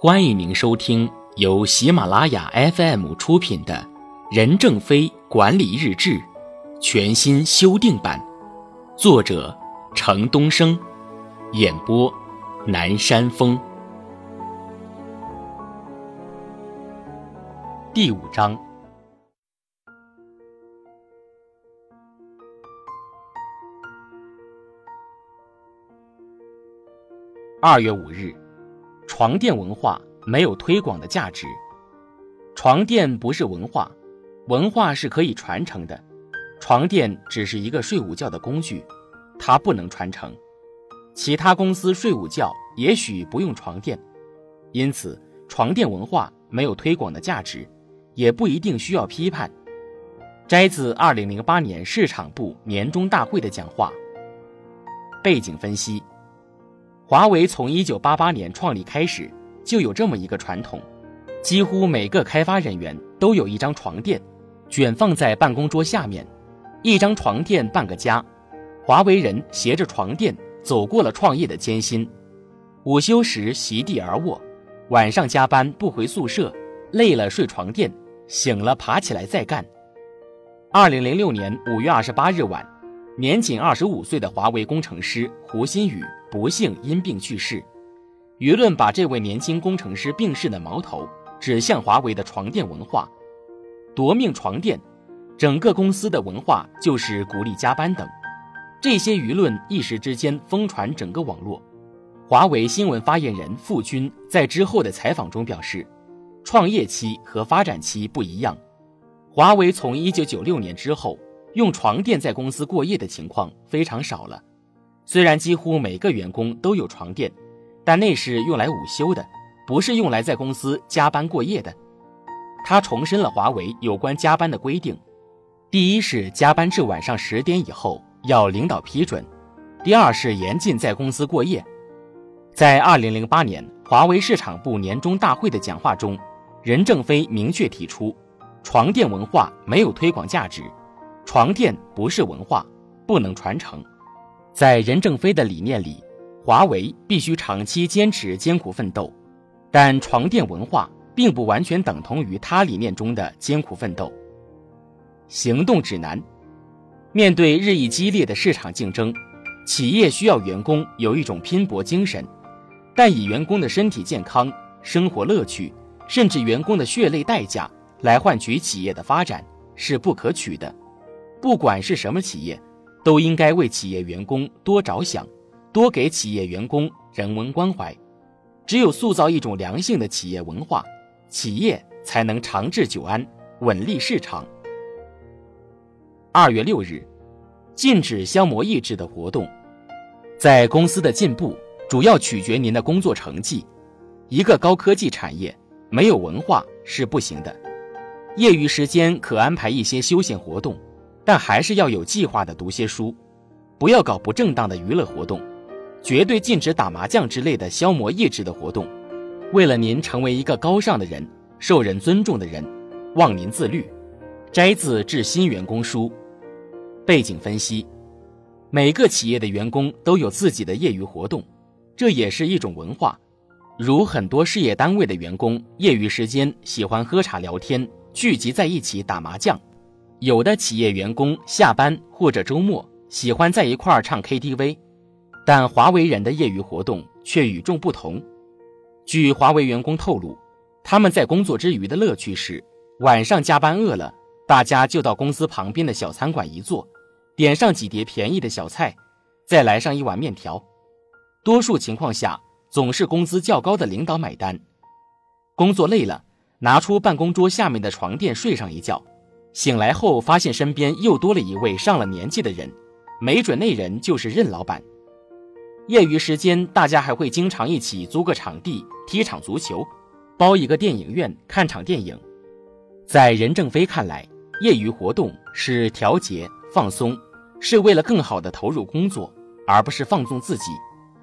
欢迎您收听由喜马拉雅 FM 出品的《任正非管理日志》全新修订版，作者程东升，演播南山风。第五章。二月五日。床垫文化没有推广的价值。床垫不是文化，文化是可以传承的。床垫只是一个睡午觉的工具，它不能传承。其他公司睡午觉也许不用床垫，因此床垫文化没有推广的价值，也不一定需要批判。摘自二零零八年市场部年终大会的讲话。背景分析。华为从一九八八年创立开始，就有这么一个传统，几乎每个开发人员都有一张床垫，卷放在办公桌下面，一张床垫半个家。华为人携着床垫走过了创业的艰辛，午休时席地而卧，晚上加班不回宿舍，累了睡床垫，醒了爬起来再干。二零零六年五月二十八日晚，年仅二十五岁的华为工程师胡鑫宇。不幸因病去世，舆论把这位年轻工程师病逝的矛头指向华为的床垫文化，夺命床垫，整个公司的文化就是鼓励加班等，这些舆论一时之间疯传整个网络。华为新闻发言人傅军在之后的采访中表示，创业期和发展期不一样，华为从一九九六年之后用床垫在公司过夜的情况非常少了。虽然几乎每个员工都有床垫，但那是用来午休的，不是用来在公司加班过夜的。他重申了华为有关加班的规定：第一是加班至晚上十点以后要领导批准；第二是严禁在公司过夜。在二零零八年华为市场部年终大会的讲话中，任正非明确提出，床垫文化没有推广价值，床垫不是文化，不能传承。在任正非的理念里，华为必须长期坚持艰苦奋斗，但床垫文化并不完全等同于他理念中的艰苦奋斗。行动指南：面对日益激烈的市场竞争，企业需要员工有一种拼搏精神，但以员工的身体健康、生活乐趣，甚至员工的血泪代价来换取企业的发展是不可取的。不管是什么企业。都应该为企业员工多着想，多给企业员工人文关怀。只有塑造一种良性的企业文化，企业才能长治久安、稳立市场。二月六日，禁止消磨意志的活动，在公司的进步主要取决您的工作成绩。一个高科技产业没有文化是不行的。业余时间可安排一些休闲活动。但还是要有计划的读些书，不要搞不正当的娱乐活动，绝对禁止打麻将之类的消磨意志的活动。为了您成为一个高尚的人、受人尊重的人，望您自律。摘自《致新员工书》。背景分析：每个企业的员工都有自己的业余活动，这也是一种文化。如很多事业单位的员工，业余时间喜欢喝茶聊天，聚集在一起打麻将。有的企业员工下班或者周末喜欢在一块儿唱 KTV，但华为人的业余活动却与众不同。据华为员工透露，他们在工作之余的乐趣是，晚上加班饿了，大家就到公司旁边的小餐馆一坐，点上几碟便宜的小菜，再来上一碗面条。多数情况下，总是工资较高的领导买单。工作累了，拿出办公桌下面的床垫睡上一觉。醒来后，发现身边又多了一位上了年纪的人，没准那人就是任老板。业余时间，大家还会经常一起租个场地踢场足球，包一个电影院看场电影。在任正非看来，业余活动是调节放松，是为了更好的投入工作，而不是放纵自己，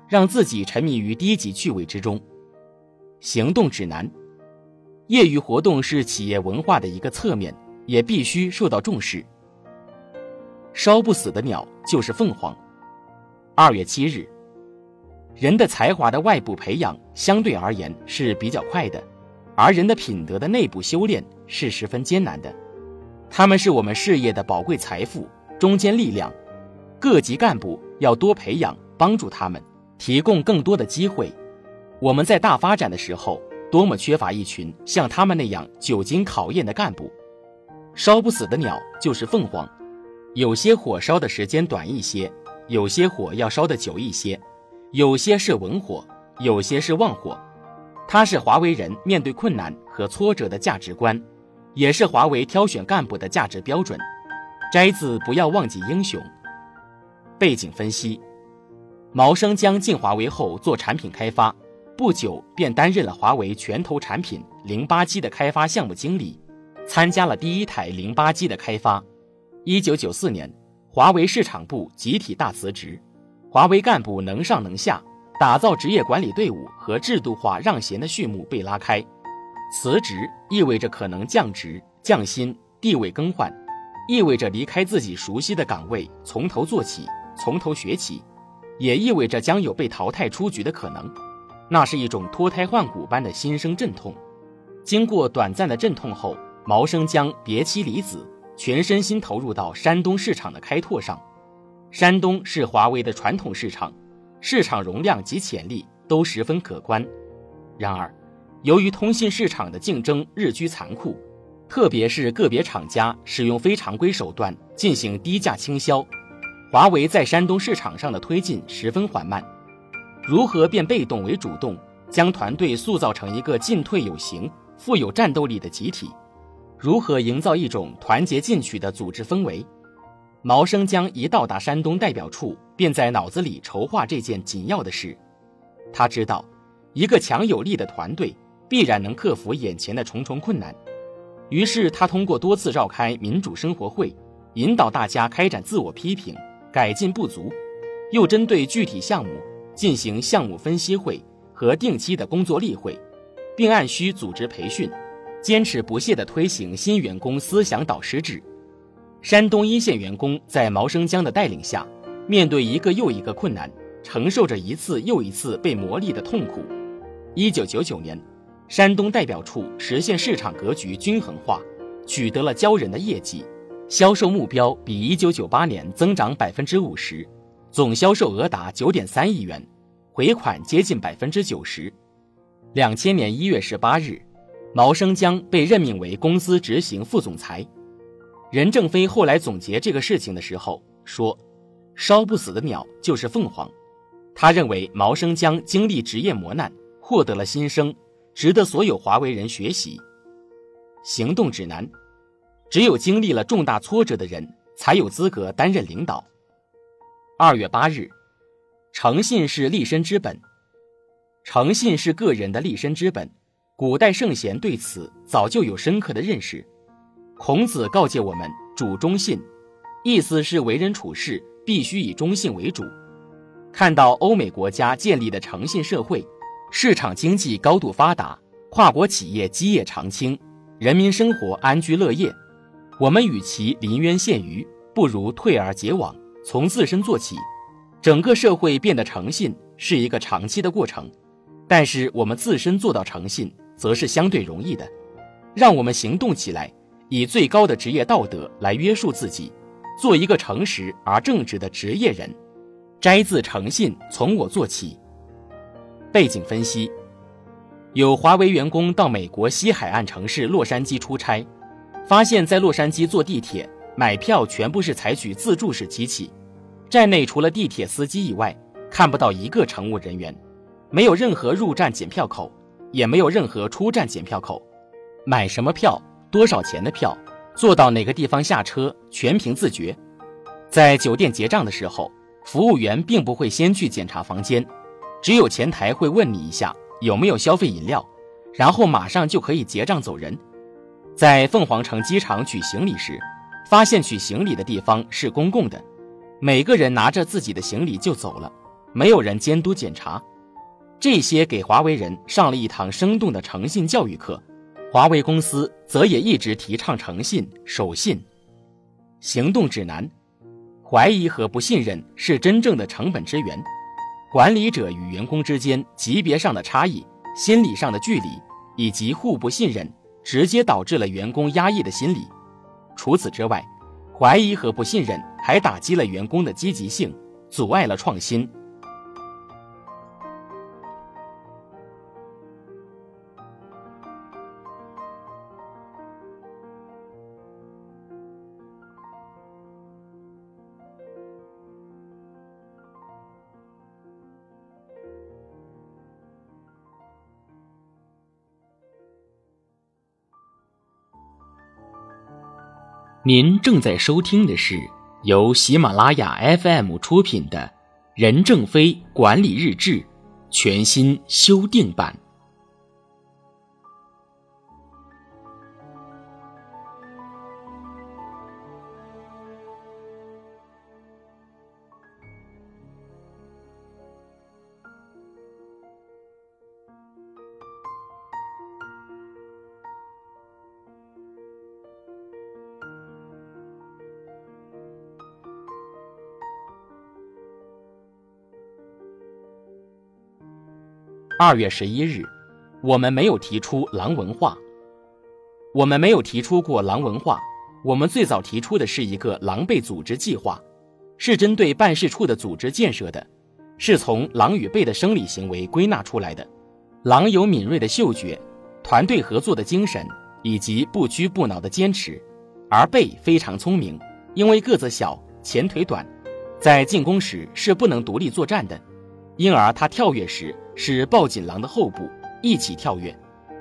让自己沉迷于低级趣味之中。行动指南：业余活动是企业文化的一个侧面。也必须受到重视。烧不死的鸟就是凤凰。二月七日，人的才华的外部培养相对而言是比较快的，而人的品德的内部修炼是十分艰难的。他们是我们事业的宝贵财富、中坚力量。各级干部要多培养，帮助他们，提供更多的机会。我们在大发展的时候，多么缺乏一群像他们那样久经考验的干部。烧不死的鸟就是凤凰，有些火烧的时间短一些，有些火要烧的久一些。有些是文火，有些是旺火，它是华为人面对困难和挫折的价值观，也是华为挑选干部的价值标准。摘自不要忘记英雄。背景分析：毛生江进华为后做产品开发，不久便担任了华为拳头产品零八机的开发项目经理，参加了第一台零八机的开发。一九九四年，华为市场部集体大辞职。华为干部能上能下，打造职业管理队伍和制度化让贤的序幕被拉开。辞职意味着可能降职、降薪、地位更换，意味着离开自己熟悉的岗位，从头做起、从头学起，也意味着将有被淘汰出局的可能。那是一种脱胎换骨般的心生阵痛。经过短暂的阵痛后，毛生将别妻离子，全身心投入到山东市场的开拓上。山东是华为的传统市场，市场容量及潜力都十分可观。然而，由于通信市场的竞争日趋残酷，特别是个别厂家使用非常规手段进行低价倾销，华为在山东市场上的推进十分缓慢。如何变被动为主动，将团队塑造成一个进退有形、富有战斗力的集体？如何营造一种团结进取的组织氛围？毛生江一到达山东代表处，便在脑子里筹划这件紧要的事。他知道，一个强有力的团队必然能克服眼前的重重困难。于是，他通过多次召开民主生活会，引导大家开展自我批评、改进不足；又针对具体项目进行项目分析会和定期的工作例会，并按需组织培训，坚持不懈地推行新员工思想导师制。山东一线员工在毛生江的带领下，面对一个又一个困难，承受着一次又一次被磨砺的痛苦。一九九九年，山东代表处实现市场格局均衡化，取得了骄人的业绩，销售目标比一九九八年增长百分之五十，总销售额达九点三亿元，回款接近百分之九十。两千年一月十八日，毛生江被任命为公司执行副总裁。任正非后来总结这个事情的时候说：“烧不死的鸟就是凤凰。”他认为毛生江经历职业磨难，获得了新生，值得所有华为人学习。行动指南：只有经历了重大挫折的人，才有资格担任领导。二月八日，诚信是立身之本，诚信是个人的立身之本。古代圣贤对此早就有深刻的认识。孔子告诫我们主忠信，意思是为人处事必须以忠信为主。看到欧美国家建立的诚信社会，市场经济高度发达，跨国企业基业长青，人民生活安居乐业，我们与其临渊羡鱼，不如退而结网，从自身做起。整个社会变得诚信是一个长期的过程，但是我们自身做到诚信，则是相对容易的。让我们行动起来。以最高的职业道德来约束自己，做一个诚实而正直的职业人。摘自《诚信从我做起》。背景分析：有华为员工到美国西海岸城市洛杉矶出差，发现，在洛杉矶坐地铁买票全部是采取自助式机器，站内除了地铁司机以外，看不到一个乘务人员，没有任何入站检票口，也没有任何出站检票口，买什么票？多少钱的票，坐到哪个地方下车，全凭自觉。在酒店结账的时候，服务员并不会先去检查房间，只有前台会问你一下有没有消费饮料，然后马上就可以结账走人。在凤凰城机场取行李时，发现取行李的地方是公共的，每个人拿着自己的行李就走了，没有人监督检查。这些给华为人上了一堂生动的诚信教育课。华为公司则也一直提倡诚信、守信。行动指南：怀疑和不信任是真正的成本之源。管理者与员工之间级别上的差异、心理上的距离以及互不信任，直接导致了员工压抑的心理。除此之外，怀疑和不信任还打击了员工的积极性，阻碍了创新。您正在收听的是由喜马拉雅 FM 出品的《任正非管理日志》全新修订版。二月十一日，我们没有提出狼文化。我们没有提出过狼文化。我们最早提出的是一个狼狈组织计划，是针对办事处的组织建设的，是从狼与狈的生理行为归纳出来的。狼有敏锐的嗅觉、团队合作的精神以及不屈不挠的坚持，而狈非常聪明，因为个子小、前腿短，在进攻时是不能独立作战的，因而它跳跃时。是抱紧狼的后部，一起跳跃，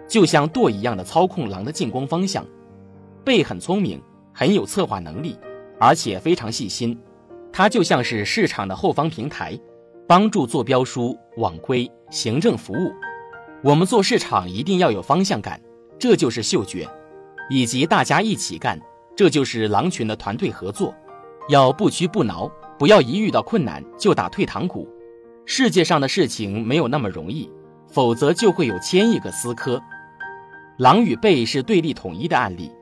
就像舵一样的操控狼的进攻方向。贝很聪明，很有策划能力，而且非常细心。它就像是市场的后方平台，帮助做标书、网规、行政服务。我们做市场一定要有方向感，这就是嗅觉，以及大家一起干，这就是狼群的团队合作。要不屈不挠，不要一遇到困难就打退堂鼓。世界上的事情没有那么容易，否则就会有千亿个思科。狼与狈是对立统一的案例，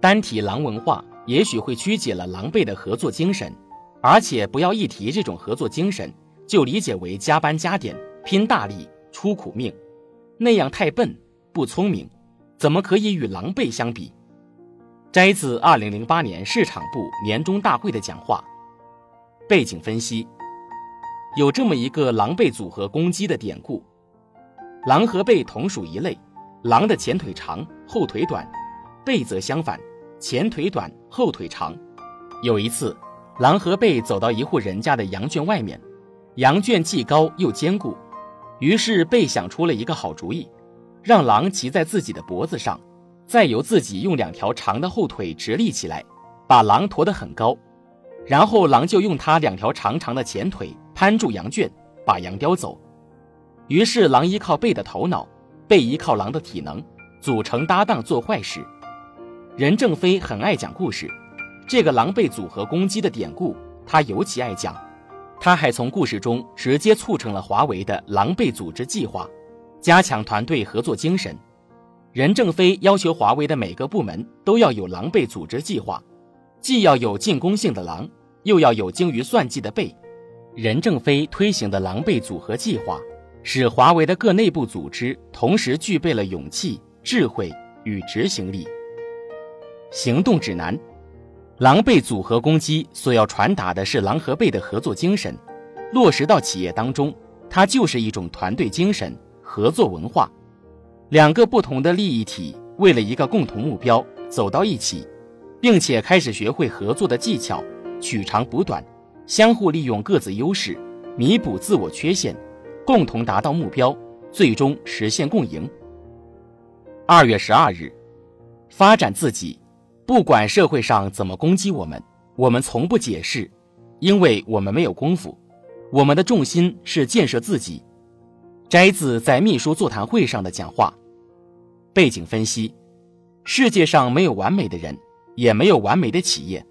单提狼文化也许会曲解了狼狈的合作精神，而且不要一提这种合作精神就理解为加班加点、拼大力、出苦命，那样太笨不聪明，怎么可以与狼狈相比？摘自二零零八年市场部年终大会的讲话，背景分析。有这么一个狼狈组合攻击的典故，狼和狈同属一类，狼的前腿长，后腿短，狈则相反，前腿短，后腿长。有一次，狼和狈走到一户人家的羊圈外面，羊圈既高又坚固，于是狈想出了一个好主意，让狼骑在自己的脖子上，再由自己用两条长的后腿直立起来，把狼驮得很高，然后狼就用它两条长长的前腿。攀住羊圈，把羊叼走。于是狼依靠背的头脑，背依靠狼的体能，组成搭档做坏事。任正非很爱讲故事，这个狼狈组合攻击的典故他尤其爱讲。他还从故事中直接促成了华为的狼狈组织计划，加强团队合作精神。任正非要求华为的每个部门都要有狼狈组织计划，既要有进攻性的狼，又要有精于算计的狈。任正非推行的狼狈组合计划，使华为的各内部组织同时具备了勇气、智慧与执行力。行动指南：狼狈组合攻击所要传达的是狼和狈的合作精神，落实到企业当中，它就是一种团队精神、合作文化。两个不同的利益体为了一个共同目标走到一起，并且开始学会合作的技巧，取长补短。相互利用各自优势，弥补自我缺陷，共同达到目标，最终实现共赢。二月十二日，发展自己，不管社会上怎么攻击我们，我们从不解释，因为我们没有功夫。我们的重心是建设自己。摘自在秘书座谈会上的讲话。背景分析：世界上没有完美的人，也没有完美的企业，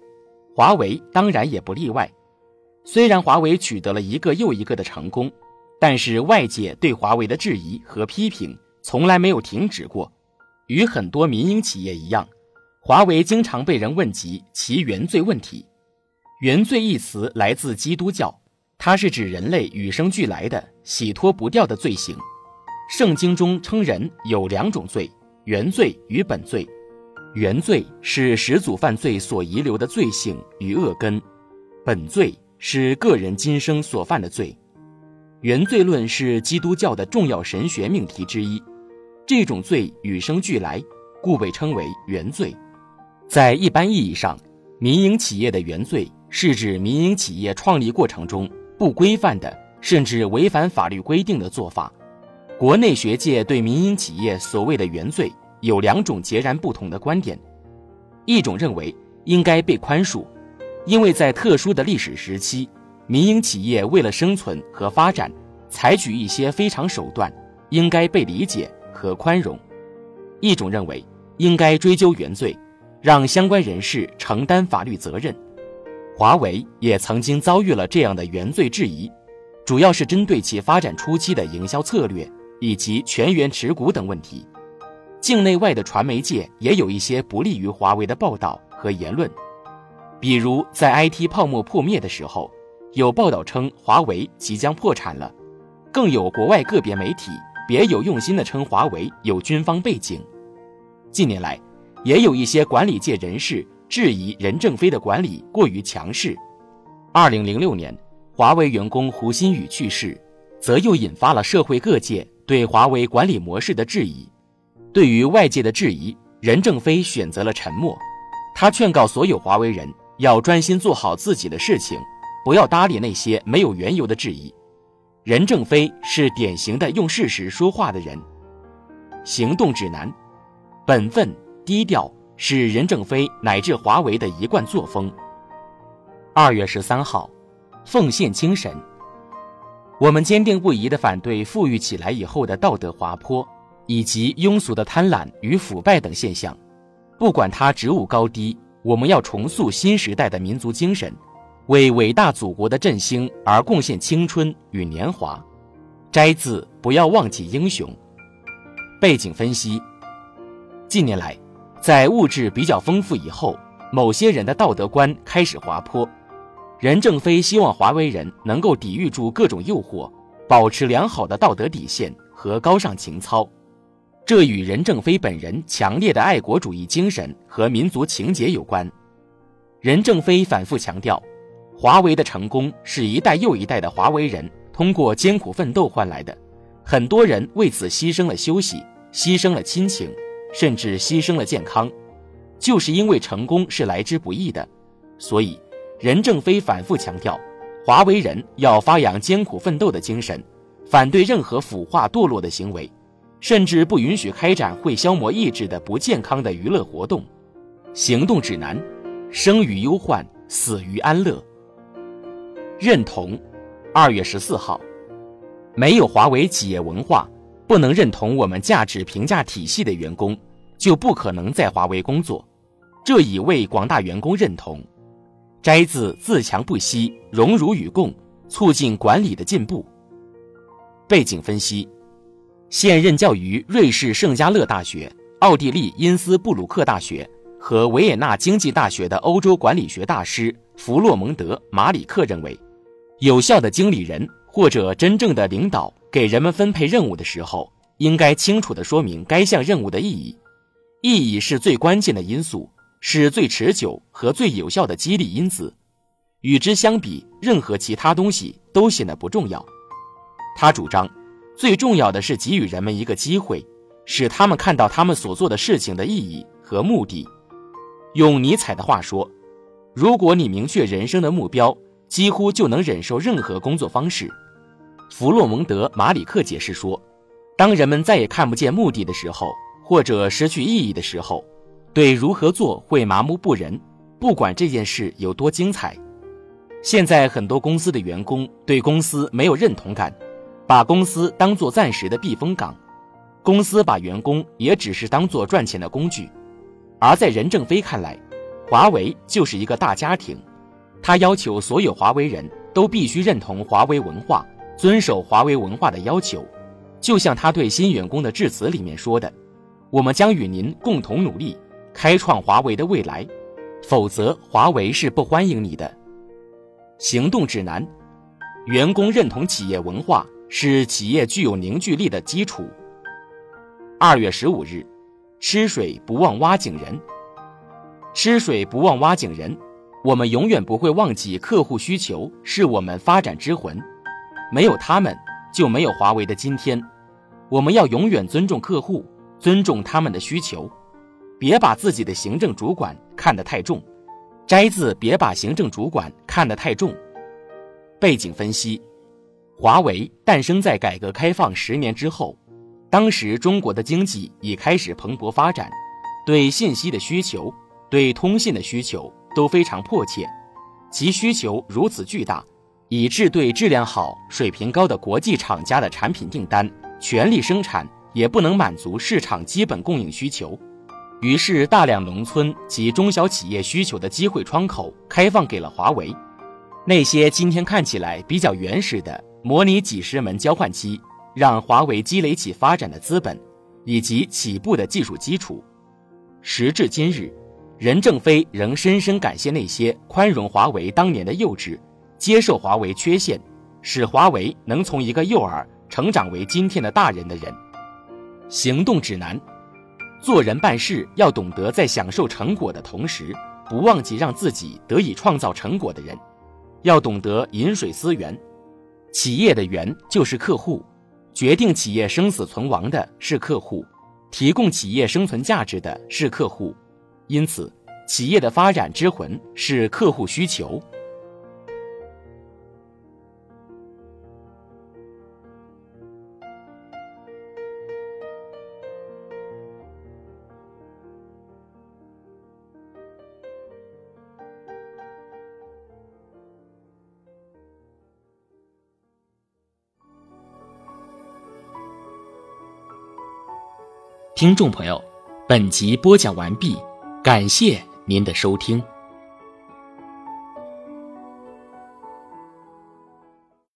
华为当然也不例外。虽然华为取得了一个又一个的成功，但是外界对华为的质疑和批评从来没有停止过。与很多民营企业一样，华为经常被人问及其原罪问题。原罪一词来自基督教，它是指人类与生俱来的、洗脱不掉的罪行。圣经中称人有两种罪：原罪与本罪。原罪是始祖犯罪所遗留的罪性与恶根，本罪是个人今生所犯的罪。原罪论是基督教的重要神学命题之一。这种罪与生俱来，故被称为原罪。在一般意义上，民营企业的原罪是指民营企业创立过程中不规范的，甚至违反法律规定的做法。国内学界对民营企业所谓的原罪。有两种截然不同的观点，一种认为应该被宽恕，因为在特殊的历史时期，民营企业为了生存和发展，采取一些非常手段，应该被理解和宽容；一种认为应该追究原罪，让相关人士承担法律责任。华为也曾经遭遇了这样的原罪质疑，主要是针对其发展初期的营销策略以及全员持股等问题。境内外的传媒界也有一些不利于华为的报道和言论，比如在 IT 泡沫破灭的时候，有报道称华为即将破产了，更有国外个别媒体别有用心地称华为有军方背景。近年来，也有一些管理界人士质疑任正非的管理过于强势。二零零六年，华为员工胡鑫宇去世，则又引发了社会各界对华为管理模式的质疑。对于外界的质疑，任正非选择了沉默。他劝告所有华为人要专心做好自己的事情，不要搭理那些没有缘由的质疑。任正非是典型的用事实说话的人。行动指南：本分、低调是任正非乃至华为的一贯作风。二月十三号，奉献精神。我们坚定不移地反对富裕起来以后的道德滑坡。以及庸俗的贪婪与腐败等现象，不管它职务高低，我们要重塑新时代的民族精神，为伟大祖国的振兴而贡献青春与年华。摘自《不要忘记英雄》。背景分析：近年来，在物质比较丰富以后，某些人的道德观开始滑坡。任正非希望华为人能够抵御住各种诱惑，保持良好的道德底线和高尚情操。这与任正非本人强烈的爱国主义精神和民族情结有关。任正非反复强调，华为的成功是一代又一代的华为人通过艰苦奋斗换来的，很多人为此牺牲了休息，牺牲了亲情，甚至牺牲了健康，就是因为成功是来之不易的。所以，任正非反复强调，华为人要发扬艰苦奋斗的精神，反对任何腐化堕落的行为。甚至不允许开展会消磨意志的不健康的娱乐活动。行动指南：生于忧患，死于安乐。认同。二月十四号，没有华为企业文化，不能认同我们价值评价体系的员工，就不可能在华为工作。这已为广大员工认同。摘自“自强不息，荣辱与共，促进管理的进步”。背景分析。现任教于瑞士圣加勒大学、奥地利因斯布鲁克大学和维也纳经济大学的欧洲管理学大师弗洛蒙德·马里克认为，有效的经理人或者真正的领导给人们分配任务的时候，应该清楚地说明该项任务的意义。意义是最关键的因素，是最持久和最有效的激励因子。与之相比，任何其他东西都显得不重要。他主张。最重要的是给予人们一个机会，使他们看到他们所做的事情的意义和目的。用尼采的话说：“如果你明确人生的目标，几乎就能忍受任何工作方式。”弗洛蒙德·马里克解释说：“当人们再也看不见目的的时候，或者失去意义的时候，对如何做会麻木不仁，不管这件事有多精彩。”现在很多公司的员工对公司没有认同感。把公司当作暂时的避风港，公司把员工也只是当做赚钱的工具，而在任正非看来，华为就是一个大家庭，他要求所有华为人都必须认同华为文化，遵守华为文化的要求，就像他对新员工的致辞里面说的：“我们将与您共同努力，开创华为的未来，否则华为是不欢迎你的。”行动指南。员工认同企业文化是企业具有凝聚力的基础。二月十五日，吃水不忘挖井人。吃水不忘挖井人，我们永远不会忘记客户需求是我们发展之魂，没有他们就没有华为的今天。我们要永远尊重客户，尊重他们的需求，别把自己的行政主管看得太重。摘自别把行政主管看得太重。背景分析：华为诞生在改革开放十年之后，当时中国的经济已开始蓬勃发展，对信息的需求、对通信的需求都非常迫切，其需求如此巨大，以致对质量好、水平高的国际厂家的产品订单全力生产，也不能满足市场基本供应需求。于是，大量农村及中小企业需求的机会窗口开放给了华为。那些今天看起来比较原始的模拟几十门交换机，让华为积累起发展的资本，以及起步的技术基础。时至今日，任正非仍深深感谢那些宽容华为当年的幼稚，接受华为缺陷，使华为能从一个幼儿成长为今天的大人的人。行动指南。做人办事要懂得在享受成果的同时，不忘记让自己得以创造成果的人，要懂得饮水思源。企业的源就是客户，决定企业生死存亡的是客户，提供企业生存价值的是客户，因此，企业的发展之魂是客户需求。听众朋友，本集播讲完毕，感谢您的收听。